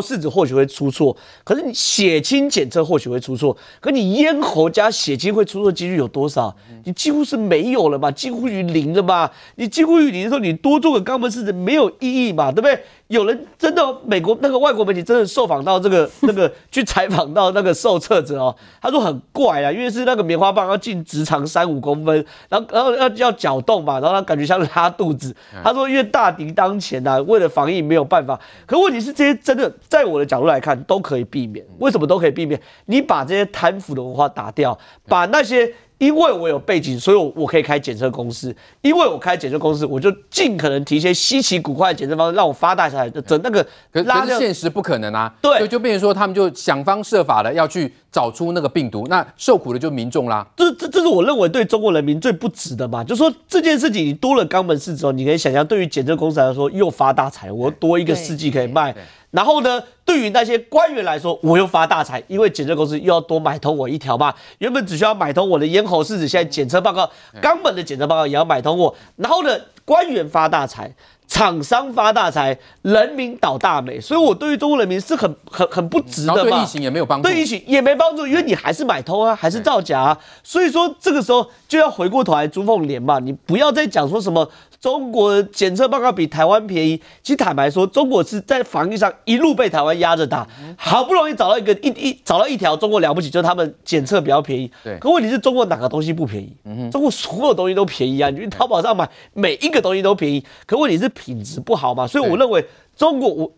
试纸或许会出错，可是你血清检测或许会出错，可你咽喉加血清会出错几率有多少？你几乎是没有了嘛，几乎于零了嘛。你几乎于零的时候，你多做个肛门试纸没有意义嘛，对不对？有人真的美国那个外国媒体真的受访到这个 那个去采访到那个受测者哦，他说很怪啊，因为是那个棉花棒要进直肠三五公分，然后然后要要搅动嘛，然后他感觉像是拉肚子。他说因为大敌当前呐、啊，为了防疫没有办法。可问题是这些真的在我的角度来看都可以避免，为什么都可以避免？你把这些贪腐的文化打掉，把那些。因为我有背景，所以我我可以开检测公司。因为我开检测公司，我就尽可能提一些稀奇古怪的检测方式，让我发大财。整那个，可是现实不可能啊。对，就就变成说，他们就想方设法的要去找出那个病毒，那受苦的就民众啦。这这这是我认为对中国人民最不值的嘛。就说这件事情，你多了肛门市之后，你可以想象，对于检测公司来说又发大财，我多一个试剂可以卖。然后呢，对于那些官员来说，我又发大财，因为检测公司又要多买通我一条嘛。原本只需要买通我的咽喉试纸，现在检测报告、肛门的检测报告也要买通我。然后呢，官员发大财。厂商发大财，人民倒大霉，所以我对于中国人民是很很很不值的嘛。对疫情也没有帮助，对疫情也没帮助，因为你还是买通啊，还是造假啊。所以说这个时候就要回过头来朱凤莲嘛，你不要再讲说什么中国检测报告比台湾便宜。其实坦白说，中国是在防疫上一路被台湾压着打，好不容易找到一个一一找到一条中国了不起，就是他们检测比较便宜。对，可问题是中国哪个东西不便宜？嗯中国所有东西都便宜啊，你去淘宝上买每一个东西都便宜。可问题是。品质不好嘛，所以我认为中国我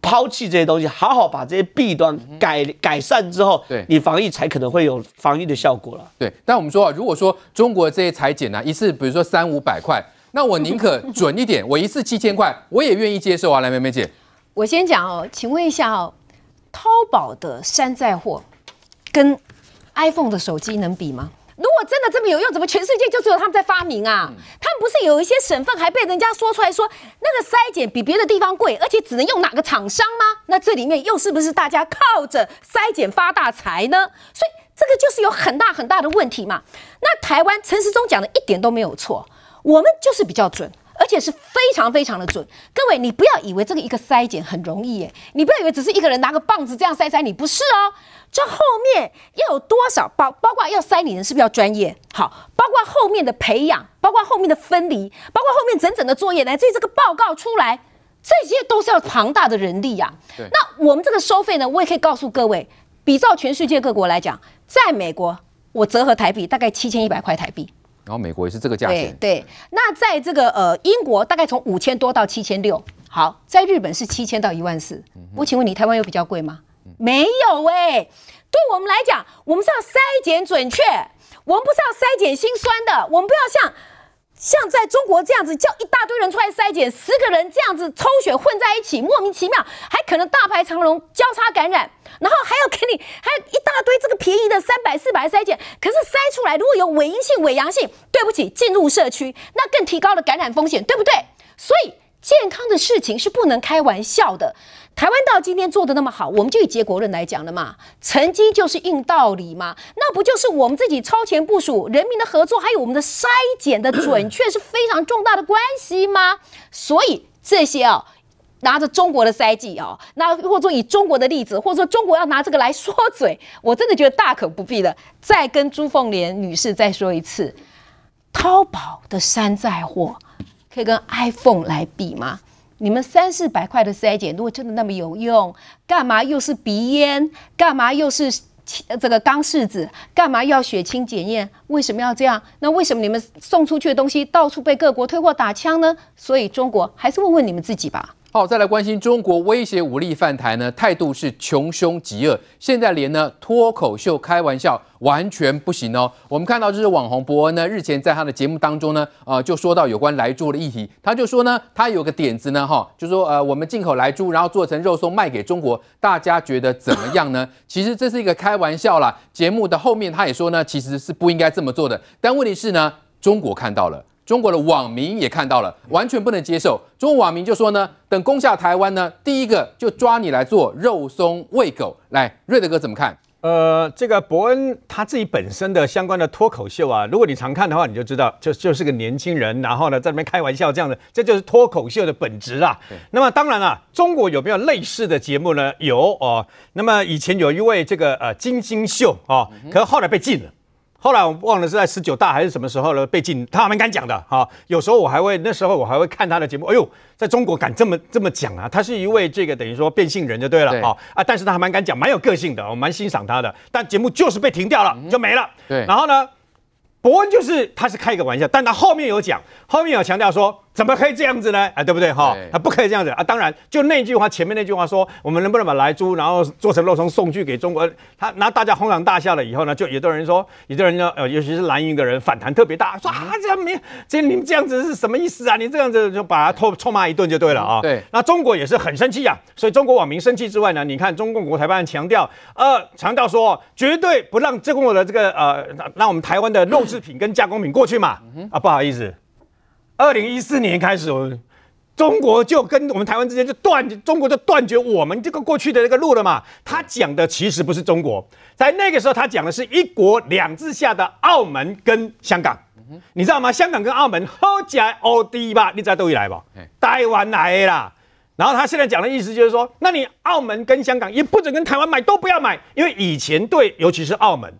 抛弃这些东西，好好把这些弊端改改善之后，对，你防疫才可能会有防疫的效果了。对，但我们说啊，如果说中国这些裁剪呢，一次比如说三五百块，那我宁可准一点，我一次七千块，我也愿意接受啊。来，梅梅姐，我先讲哦，请问一下哦，淘宝的山寨货跟 iPhone 的手机能比吗？如果真的这么有用，怎么全世界就只有他们在发明啊？他们不是有一些省份还被人家说出来说那个筛检比别的地方贵，而且只能用哪个厂商吗？那这里面又是不是大家靠着筛检发大财呢？所以这个就是有很大很大的问题嘛。那台湾陈时中讲的一点都没有错，我们就是比较准。而且是非常非常的准，各位，你不要以为这个一个筛检很容易耶，你不要以为只是一个人拿个棒子这样筛筛你，不是哦，这后面要有多少包，包括要筛你的人是不是要专业？好，包括后面的培养，包括后面的分离，包括后面整整的作业，乃至于这个报告出来，这些都是要庞大的人力呀。对，那我们这个收费呢，我也可以告诉各位，比照全世界各国来讲，在美国我折合台币大概七千一百块台币。然后美国也是这个价钱，对对。那在这个呃英国大概从五千多到七千六，好，在日本是七千到一万四。我请问你，台湾有比较贵吗？没有哎、欸。对我们来讲，我们是要筛检准确，我们不是要筛检心酸的，我们不要像。像在中国这样子叫一大堆人出来筛检，十个人这样子抽血混在一起，莫名其妙，还可能大排长龙交叉感染，然后还要给你还有一大堆这个便宜的三百四百筛检，可是筛出来如果有伪阴性、伪阳性，对不起，进入社区那更提高了感染风险，对不对？所以健康的事情是不能开玩笑的。台湾到今天做得那么好，我们就以结果论来讲了嘛，成绩就是硬道理嘛，那不就是我们自己超前部署、人民的合作，还有我们的筛检的准确是非常重大的关系吗？所以这些啊，拿着中国的筛剂啊，那或者说以中国的例子，或者说中国要拿这个来说嘴，我真的觉得大可不必了。再跟朱凤莲女士再说一次，淘宝的山寨货可以跟 iPhone 来比吗？你们三四百块的筛检，如果真的那么有用，干嘛又是鼻烟？干嘛又是这个肛试纸？干嘛要血清检验？为什么要这样？那为什么你们送出去的东西到处被各国退货打枪呢？所以中国还是问问你们自己吧。好，再来关心中国威胁武力犯台呢，态度是穷凶极恶，现在连呢脱口秀开玩笑完全不行哦。我们看到就是网红伯恩呢，日前在他的节目当中呢，呃，就说到有关莱猪的议题，他就说呢，他有个点子呢，哈，就说呃，我们进口莱猪，然后做成肉松卖给中国，大家觉得怎么样呢？其实这是一个开玩笑啦。节目的后面他也说呢，其实是不应该这么做的，但问题是呢，中国看到了。中国的网民也看到了，完全不能接受。中国网民就说呢，等攻下台湾呢，第一个就抓你来做肉松喂狗。来，瑞德哥怎么看？呃，这个伯恩他自己本身的相关的脱口秀啊，如果你常看的话，你就知道，就就是个年轻人，然后呢在那边开玩笑这样的，这就是脱口秀的本质啊。那么当然了、啊，中国有没有类似的节目呢？有哦。那么以前有一位这个呃金星秀哦，可是后来被禁了。后来我忘了是在十九大还是什么时候了被禁，他还蛮敢讲的哈。有时候我还会那时候我还会看他的节目，哎呦，在中国敢这么这么讲啊！他是一位这个等于说变性人就对了啊啊！但是他还蛮敢讲，蛮有个性的，我蛮欣赏他的。但节目就是被停掉了，就没了。对，然后呢，伯恩就是他是开一个玩笑，但他后面有讲，后面有强调说。怎么可以这样子呢？啊，对不对？哈，啊，不可以这样子啊！当然，就那句话，前面那句话说，我们能不能把莱猪，然后做成肉松送去给中国？他那大家哄堂大笑了以后呢，就有的人说，有的人呢，呃，尤其是蓝营的人反弹特别大，说啊，这样没，这你们这样子是什么意思啊？你这样子就把他臭臭骂一顿就对了啊！对，那中国也是很生气啊，所以中国网民生气之外呢，你看中共国台办强调，呃，强调说绝对不让中国的这个呃，让我们台湾的肉制品跟加工品过去嘛，啊，不好意思。二零一四年开始，中国就跟我们台湾之间就断，中国就断绝我们这个过去的那个路了嘛。他讲的其实不是中国，在那个时候他讲的是一国两制下的澳门跟香港，你知道吗？香港跟澳门好讲奥迪吧？你知道都一来吧？台湾来啦。然后他现在讲的意思就是说，那你澳门跟香港也不准跟台湾买，都不要买，因为以前对，尤其是澳门。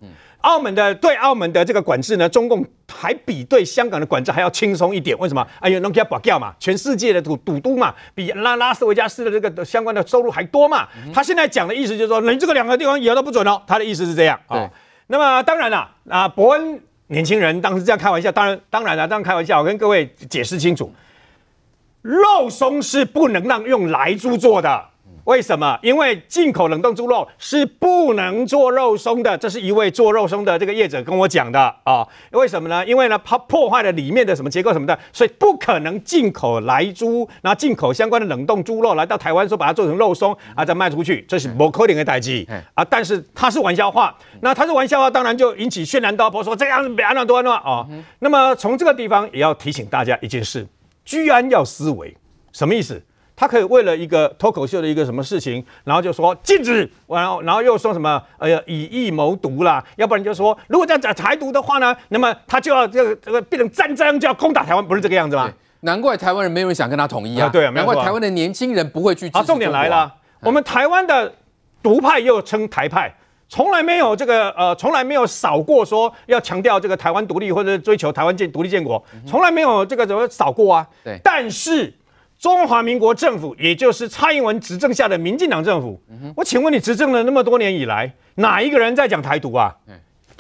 澳门的对澳门的这个管制呢，中共还比对香港的管制还要轻松一点。为什么？哎呦，能给他保掉嘛？全世界的赌赌都嘛，比拉拉斯维加斯的这个相关的收入还多嘛。嗯、他现在讲的意思就是说，你这个两个地方以后都不准哦。他的意思是这样啊。对那么当然了，啊，伯恩年轻人当时这样开玩笑，当然当然了，当然开玩笑。我跟各位解释清楚，肉松是不能让用莱猪做的。为什么？因为进口冷冻猪肉是不能做肉松的，这是一位做肉松的这个业者跟我讲的啊。为什么呢？因为呢，它破坏了里面的什么结构什么的，所以不可能进口来猪，然后进口相关的冷冻猪肉来到台湾，说把它做成肉松啊，再卖出去，这是不可能的代际啊。但是它是玩笑话，那它是玩笑话，当然就引起轩然大波，说这样别安多了啊。那么从这个地方也要提醒大家一件事：居安要思危，什么意思？他可以为了一个脱口秀的一个什么事情，然后就说禁止，然后然后又说什么，哎呀，以疫谋独啦，要不然就说如果这样讲台独的话呢，那么他就要这个这个变成战争，就要攻打台湾，不是这个样子吗？难怪台湾人没有人想跟他统一啊！对啊，难怪台湾的年轻人不会去。啊，重点来了，我们台湾的独派又称台派，从来没有这个呃，从来没有少过说要强调这个台湾独立或者追求台湾建独立建国，从来没有这个怎么少过啊？对，但是。中华民国政府，也就是蔡英文执政下的民进党政府，嗯、我请问你执政了那么多年以来，哪一个人在讲台独啊？嗯、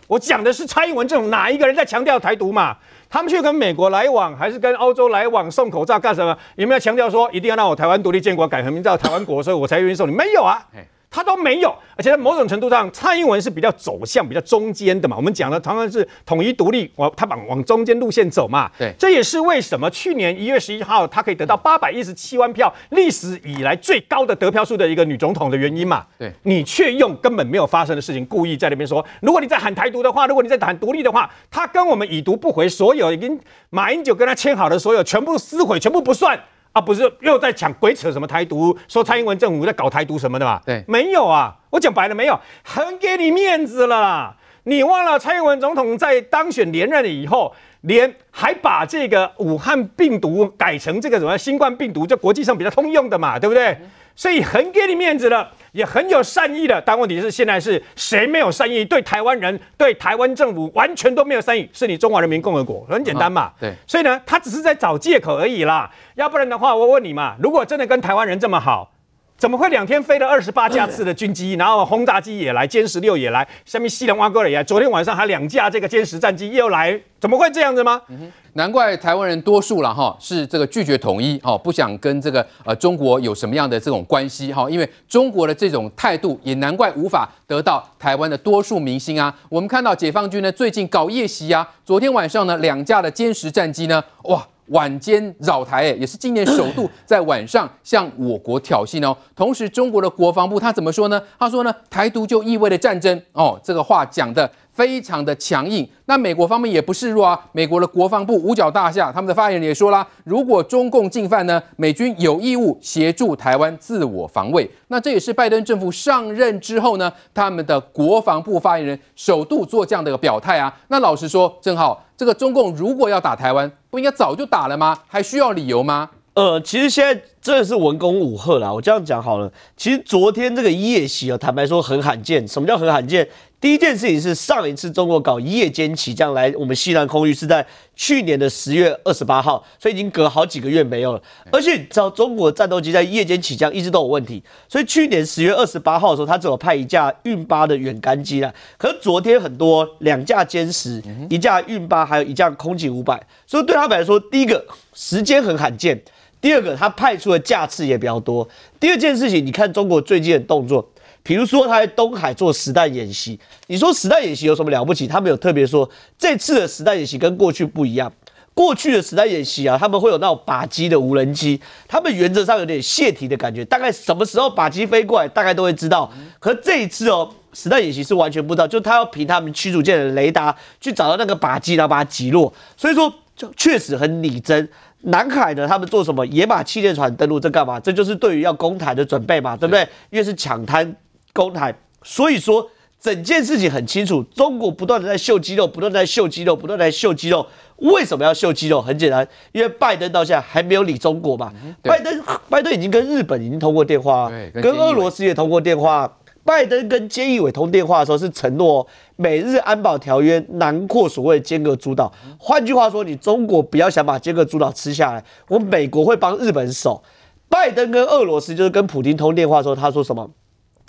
我讲的是蔡英文政府，哪一个人在强调台独嘛？他们去跟美国来往，还是跟欧洲来往送口罩干什么？有没有强调说一定要让我台湾独立建国，改革名叫台湾国，所以我才愿意送你？没有啊。他都没有，而且在某种程度上，蔡英文是比较走向比较中间的嘛。我们讲的常常是统一独立，往他往往中间路线走嘛。对，这也是为什么去年一月十一号，他可以得到八百一十七万票，历史以来最高的得票数的一个女总统的原因嘛。对，你却用根本没有发生的事情，故意在那边说，如果你在喊台独的话，如果你在喊独立的话，他跟我们已读不回，所有已经马英九跟他签好的所有全部撕毁，全部不算。啊，不是又在抢鬼扯什么台独，说蔡英文政府在搞台独什么的嘛？对，没有啊，我讲白了没有，很给你面子了啦。你忘了蔡英文总统在当选连任了以后，连还把这个武汉病毒改成这个什么新冠病毒，就国际上比较通用的嘛，对不对？嗯所以很给你面子了，也很有善意的，但问题是现在是谁没有善意？对台湾人、对台湾政府完全都没有善意，是你中华人民共和国，很简单嘛。对，所以呢，他只是在找借口而已啦。要不然的话，我问你嘛，如果真的跟台湾人这么好，怎么会两天飞了二十八架次的军机，然后轰炸机也来，歼十六也来，下面西兰挖沟也来，昨天晚上还两架这个歼十战机又来，怎么会这样子吗？嗯难怪台湾人多数了哈，是这个拒绝统一哈，不想跟这个呃中国有什么样的这种关系哈，因为中国的这种态度，也难怪无法得到台湾的多数民心啊。我们看到解放军呢最近搞夜袭啊，昨天晚上呢两架的歼十战机呢，哇，晚间扰台，哎，也是今年首度在晚上向我国挑衅哦。同时，中国的国防部他怎么说呢？他说呢，台独就意味着战争哦，这个话讲的。非常的强硬。那美国方面也不示弱啊，美国的国防部五角大厦他们的发言人也说啦，如果中共进犯呢，美军有义务协助台湾自我防卫。那这也是拜登政府上任之后呢，他们的国防部发言人首度做这样的一个表态啊。那老实说，正好这个中共如果要打台湾，不应该早就打了吗？还需要理由吗？呃，其实现在真的是文攻武赫啦。我这样讲好了，其实昨天这个夜袭啊，坦白说很罕见。什么叫很罕见？第一件事情是上一次中国搞夜间起降来我们西南空域是在去年的十月二十八号，所以已经隔好几个月没有了。而且你知道中国战斗机在夜间起降一直都有问题，所以去年十月二十八号的时候，他只有派一架运八的远干机啦。可是昨天很多两架歼十，一架运八，还有一架空警五百，所以对他们来说，第一个时间很罕见。第二个，他派出的架次也比较多。第二件事情，你看中国最近的动作，比如说他在东海做实弹演习。你说实弹演习有什么了不起？他们有特别说，这次的实弹演习跟过去不一样。过去的实弹演习啊，他们会有那种靶机的无人机，他们原则上有点泄题的感觉，大概什么时候靶机飞过来，大概都会知道。可这一次哦，实弹演习是完全不知道，就他要凭他们驱逐舰的雷达去找到那个靶机，然后把它击落。所以说，就确实很拟真。南海呢，他们做什么？野马气垫船登陆，这干嘛？这就是对于要攻台的准备嘛，对不对？因为是抢滩攻台，所以说整件事情很清楚。中国不断的在秀肌肉，不断在秀肌肉，不断在秀肌肉。为什么要秀肌肉？很简单，因为拜登到现在还没有理中国嘛。拜登，拜登已经跟日本已经通过电话，跟俄罗斯也通过电话。拜登跟菅义伟通电话的时候是承诺美日安保条约囊括所谓尖阁诸岛。换句话说，你中国不要想把尖阁诸岛吃下来，我美国会帮日本守。拜登跟俄罗斯就是跟普京通电话的时候，他说什么？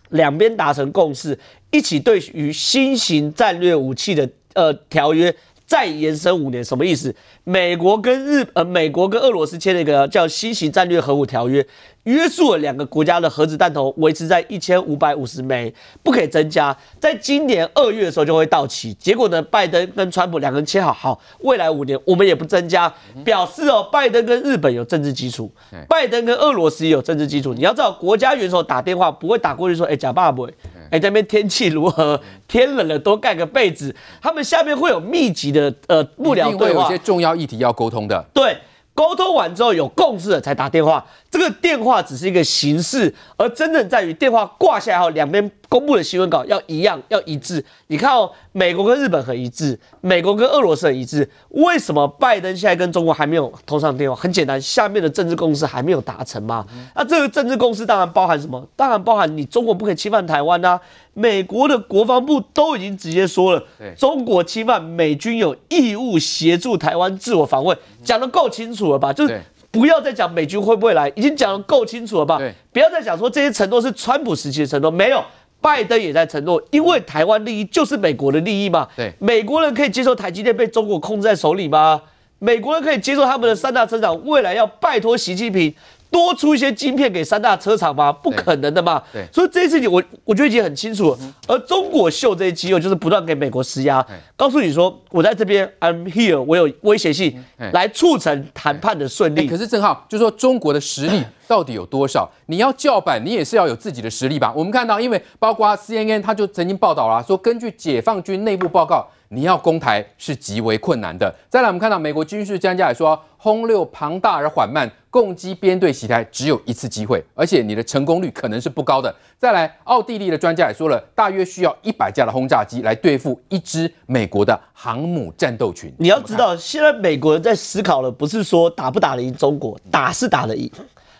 两边达成共识，一起对于新型战略武器的呃条约再延伸五年，什么意思？美国跟日呃美国跟俄罗斯签了一个叫新型战略核武条约。约束了两个国家的核子弹头维持在一千五百五十枚，不可以增加。在今年二月的时候就会到期。结果呢，拜登跟川普两个人签好，好，未来五年我们也不增加，表示哦，拜登跟日本有政治基础，拜登跟俄罗斯也有政治基础。你要知道，国家元首打电话不会打过去说，哎，假爸爸，哎，这边天气如何？天冷了，多盖个被子。他们下面会有密集的呃幕僚对话，有一些重要议题要沟通的。对。沟通完之后有共识了才打电话，这个电话只是一个形式，而真正在于电话挂下来后，两边公布的新闻稿要一样，要一致。你看哦，美国跟日本很一致，美国跟俄罗斯很一致。为什么拜登现在跟中国还没有通上电话？很简单，下面的政治共识还没有达成嘛。那这个政治共识当然包含什么？当然包含你中国不可以侵犯台湾呐。美国的国防部都已经直接说了，中国侵犯美军有义务协助台湾自我防卫，讲得够清楚了吧？就是不要再讲美军会不会来，已经讲得够清楚了吧？不要再讲说这些承诺是川普时期的承诺，没有，拜登也在承诺，因为台湾利益就是美国的利益嘛。对，美国人可以接受台积电被中国控制在手里吗？美国人可以接受他们的三大增长未来要拜托习近平？多出一些晶片给三大车厂吗？不可能的嘛。对，所以这一次你我我觉得已经很清楚了。而中国秀这些肌肉，就是不断给美国施压，告诉你说我在这边，I'm here，我有威胁性，来促成谈判的顺利。可是正好就是说中国的实力到底有多少？你要叫板，你也是要有自己的实力吧？我们看到，因为包括 CNN，他就曾经报道了，说根据解放军内部报告。你要攻台是极为困难的。再来，我们看到美国军事专家也说，轰六庞大而缓慢，攻击编队洗台只有一次机会，而且你的成功率可能是不高的。再来，奥地利的专家也说了，大约需要一百架的轰炸机来对付一支美国的航母战斗群。你要知道，现在美国人在思考的不是说打不打得赢中国，打是打得赢，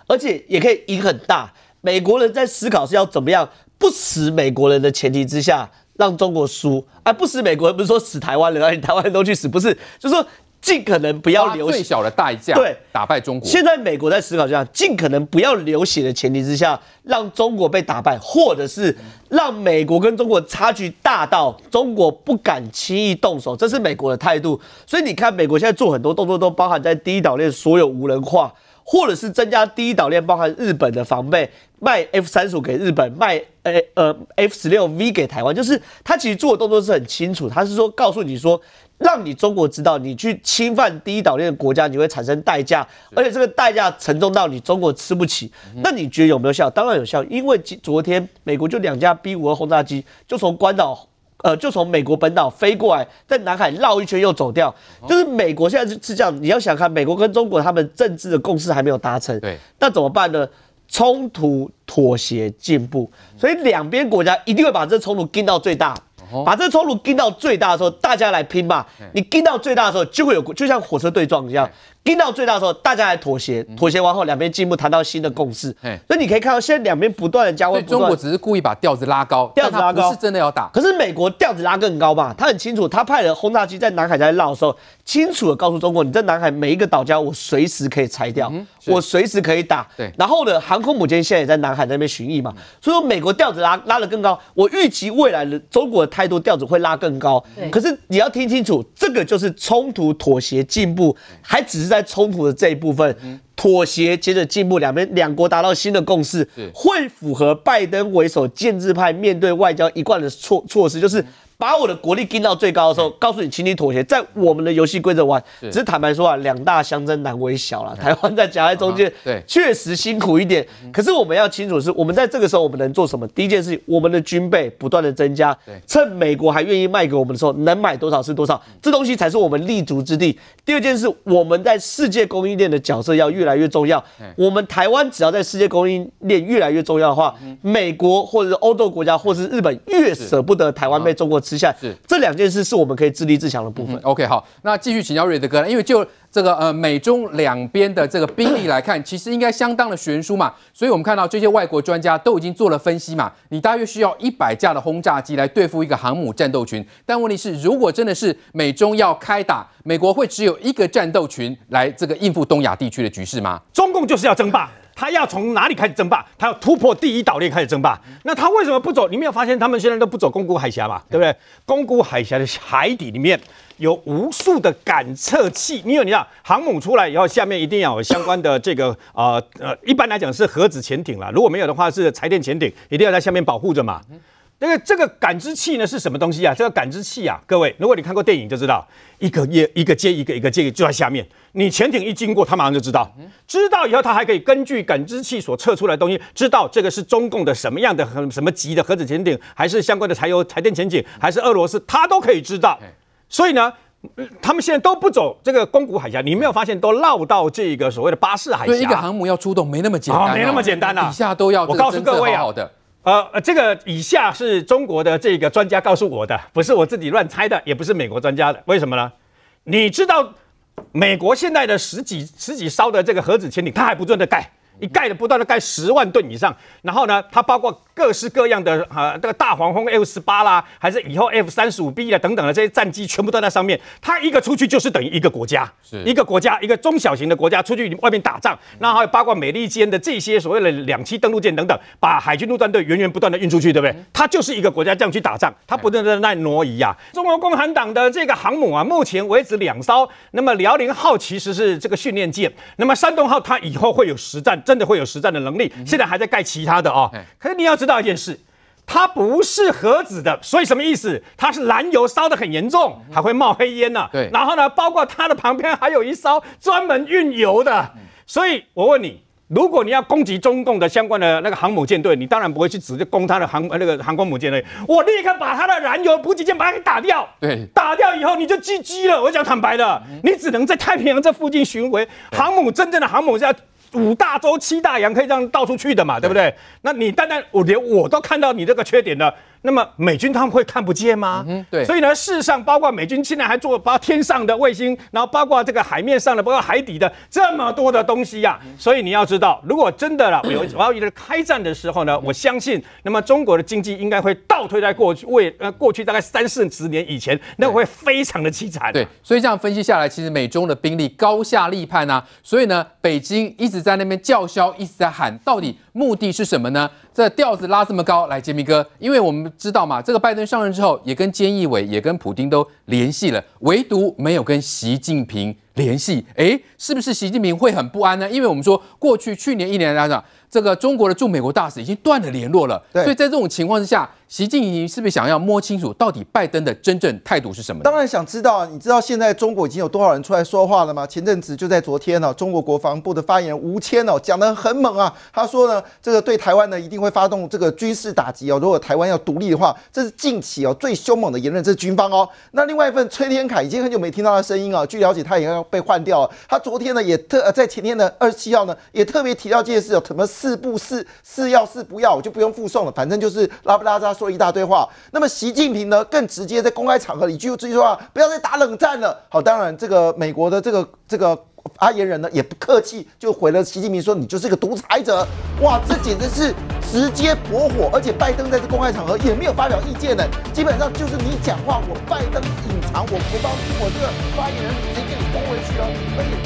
而且也可以赢很大。美国人在思考是要怎么样不死美国人的前提之下。让中国输，而不死美国人，不是说死台湾人，让你台湾人都去死，不是，就是说尽可能不要流血，最小的代价，对，打败中国。现在美国在思考这样，尽可能不要流血的前提之下，让中国被打败，或者是让美国跟中国差距大到中国不敢轻易动手，这是美国的态度。所以你看，美国现在做很多动作，都包含在第一岛链所有无人化。或者是增加第一岛链，包含日本的防备，卖 F 三十五给日本，卖呃呃 F 十六 V 给台湾，就是他其实做的动作是很清楚，他是说告诉你说，让你中国知道，你去侵犯第一岛链的国家，你会产生代价，而且这个代价沉重到你中国吃不起。那你觉得有没有效？当然有效，因为昨天美国就两架 B 五二轰炸机就从关岛呃，就从美国本岛飞过来，在南海绕一圈又走掉。就是美国现在是是这样，你要想看，美国跟中国他们政治的共识还没有达成，对，那怎么办呢？冲突、妥协、进步，所以两边国家一定会把这冲突盯到最大。把这冲突盯到最大的时候，大家来拼吧。你盯到最大的时候，就会有就像火车对撞一样。盯到最大的时候，大家来妥协，妥协完后，两边进步，谈到新的共识。所以你可以看到，现在两边不断的加温。中国只是故意把调子拉高，调子拉高是真的要打。可是美国调子拉更高嘛？他很清楚，他派了轰炸机在南海在绕的时候，清楚的告诉中国，你在南海每一个岛礁，我随时可以拆掉，我随时可以打。对。然后呢，航空母舰现在也在南海在那边巡弋嘛，所以说美国调子拉拉得更高。我预期未来的中国的态度调子会拉更高。可是你要听清楚，这个就是冲突、妥协、进步，还只是在冲突的这。一部分妥协，接着进步，两边两国达到新的共识，会符合拜登为首建制派面对外交一贯的措措施，就是。把我的国力盯到最高的时候，告诉你，请你妥协，在我们的游戏规则玩。只是坦白说啊，两大相争难为小了。台湾在夹在中间，对，确实辛苦一点。可是我们要清楚的是，我们在这个时候我们能做什么？第一件事情，我们的军备不断的增加，趁美国还愿意卖给我们的时候，能买多少是多少，这东西才是我们立足之地。第二件事，我们在世界供应链的角色要越来越重要。我们台湾只要在世界供应链越来越重要的话，美国或者是欧洲国家或者是日本越舍不得台湾被中国。吃下是这两件事，是我们可以自立自强的部分。OK，好，那继续请教瑞德哥，因为就这个呃美中两边的这个兵力来看，其实应该相当的悬殊嘛。所以我们看到这些外国专家都已经做了分析嘛。你大约需要一百架的轰炸机来对付一个航母战斗群，但问题是，如果真的是美中要开打，美国会只有一个战斗群来这个应付东亚地区的局势吗？中共就是要争霸。他要从哪里开始争霸？他要突破第一岛链开始争霸。那他为什么不走？你没有发现他们现在都不走宫古海峡嘛？对不对？宫古海峡的海底里面有无数的感测器。你有，你知道，航母出来以后，下面一定要有相关的这个呃呃，一般来讲是核子潜艇啦。如果没有的话，是柴电潜艇，一定要在下面保护着嘛。那个这个感知器呢是什么东西啊？这个感知器啊，各位，如果你看过电影就知道，一个接一个接一个，一个接一个就在下面。你潜艇一经过，它马上就知道，知道以后，它还可以根据感知器所测出来的东西，知道这个是中共的什么样的什么级的核子潜艇，还是相关的柴油柴电潜艇，还是俄罗斯，它都可以知道。所以呢，他们现在都不走这个宫古海峡，你没有发现都绕到这个所谓的巴士海峡。所以一个航母要出动没那么简单，没那么简单啊，底下都要。我告诉各位啊。呃，这个以下是中国的这个专家告诉我的，不是我自己乱猜的，也不是美国专家的。为什么呢？你知道美国现在的十几十几艘的这个核子潜艇，它还不断的盖。一盖的不断的盖十万吨以上，然后呢，它包括各式各样的啊，这个大黄蜂 F 十八啦，还是以后 F 三十五 B 啦等等的这些战机，全部都在上面。它一个出去就是等于一个国家，是一个国家，一个中小型的国家出去外面打仗，然后还有包括美利坚的这些所谓的两栖登陆舰等等，把海军陆战队源源不断的运出去，对不对？它就是一个国家这样去打仗，它不断的在挪移啊。中国共产党的这个航母啊，目前为止两艘，那么辽宁号其实是这个训练舰，那么山东号它以后会有实战。真的会有实战的能力，现在还在盖其他的哦。可是你要知道一件事，它不是核子的，所以什么意思？它是燃油烧的很严重，还会冒黑烟呢。对，然后呢，包括它的旁边还有一艘专门运油的。所以我问你，如果你要攻击中共的相关的那个航母舰队，你当然不会去直接攻它的航那个航空母舰队，我立刻把它的燃油补给舰把它给打掉。对，打掉以后你就 GG 了。我讲坦白的，你只能在太平洋这附近巡回。航母真正的航母是要。五大洲七大洋可以这样到处去的嘛，对不对？那你单单我连我都看到你这个缺点了。那么美军他们会看不见吗？嗯，对。所以呢，事实上，包括美军现在还做包括天上的卫星，然后包括这个海面上的，包括海底的这么多的东西呀、啊。所以你要知道，如果真的了有我要一个开战的时候呢，我相信，那么中国的经济应该会倒退在过去为呃过去大概三四十年以前，那会非常的凄惨、啊。对，所以这样分析下来，其实美中的兵力高下立判啊。所以呢，北京一直在那边叫嚣，一直在喊，到底目的是什么呢？这调子拉这么高，来，杰明哥，因为我们知道嘛，这个拜登上任之后，也跟菅义伟、也跟普京都联系了，唯独没有跟习近平联系。诶，是不是习近平会很不安呢？因为我们说，过去去年一年来讲，这个中国的驻美国大使已经断了联络了。所以在这种情况之下，习近平是不是想要摸清楚到底拜登的真正态度是什么？当然想知道啊！你知道现在中国已经有多少人出来说话了吗？前阵子就在昨天呢、中国国防部的发言人吴谦哦讲得很猛啊，他说呢，这个对台湾呢一定会发动这个军事打击哦，如果台湾要独立的话，这是近期哦最凶猛的言论，这是军方哦。那另外一份崔天凯已经很久没听到他声音啊，据了解他也要被换掉了。他昨天呢也特在前天的二十七号呢也特别提到这件事哦，什么是不是是要是不要，我就不用复诵了，反正就是拉不拉扎说一大堆话。那么习近平呢，更直接在公开场合里就这句话，不要再打冷战了。好，当然这个美国的这个这个发言人呢，也不客气，就回了习近平说：“你就是个独裁者。”哇，这简直是直接驳火，而且拜登在这公开场合也没有发表意见呢，基本上就是你讲话，我拜登隐藏，我不帮我这个发言人直接给你攻回去哦，而且。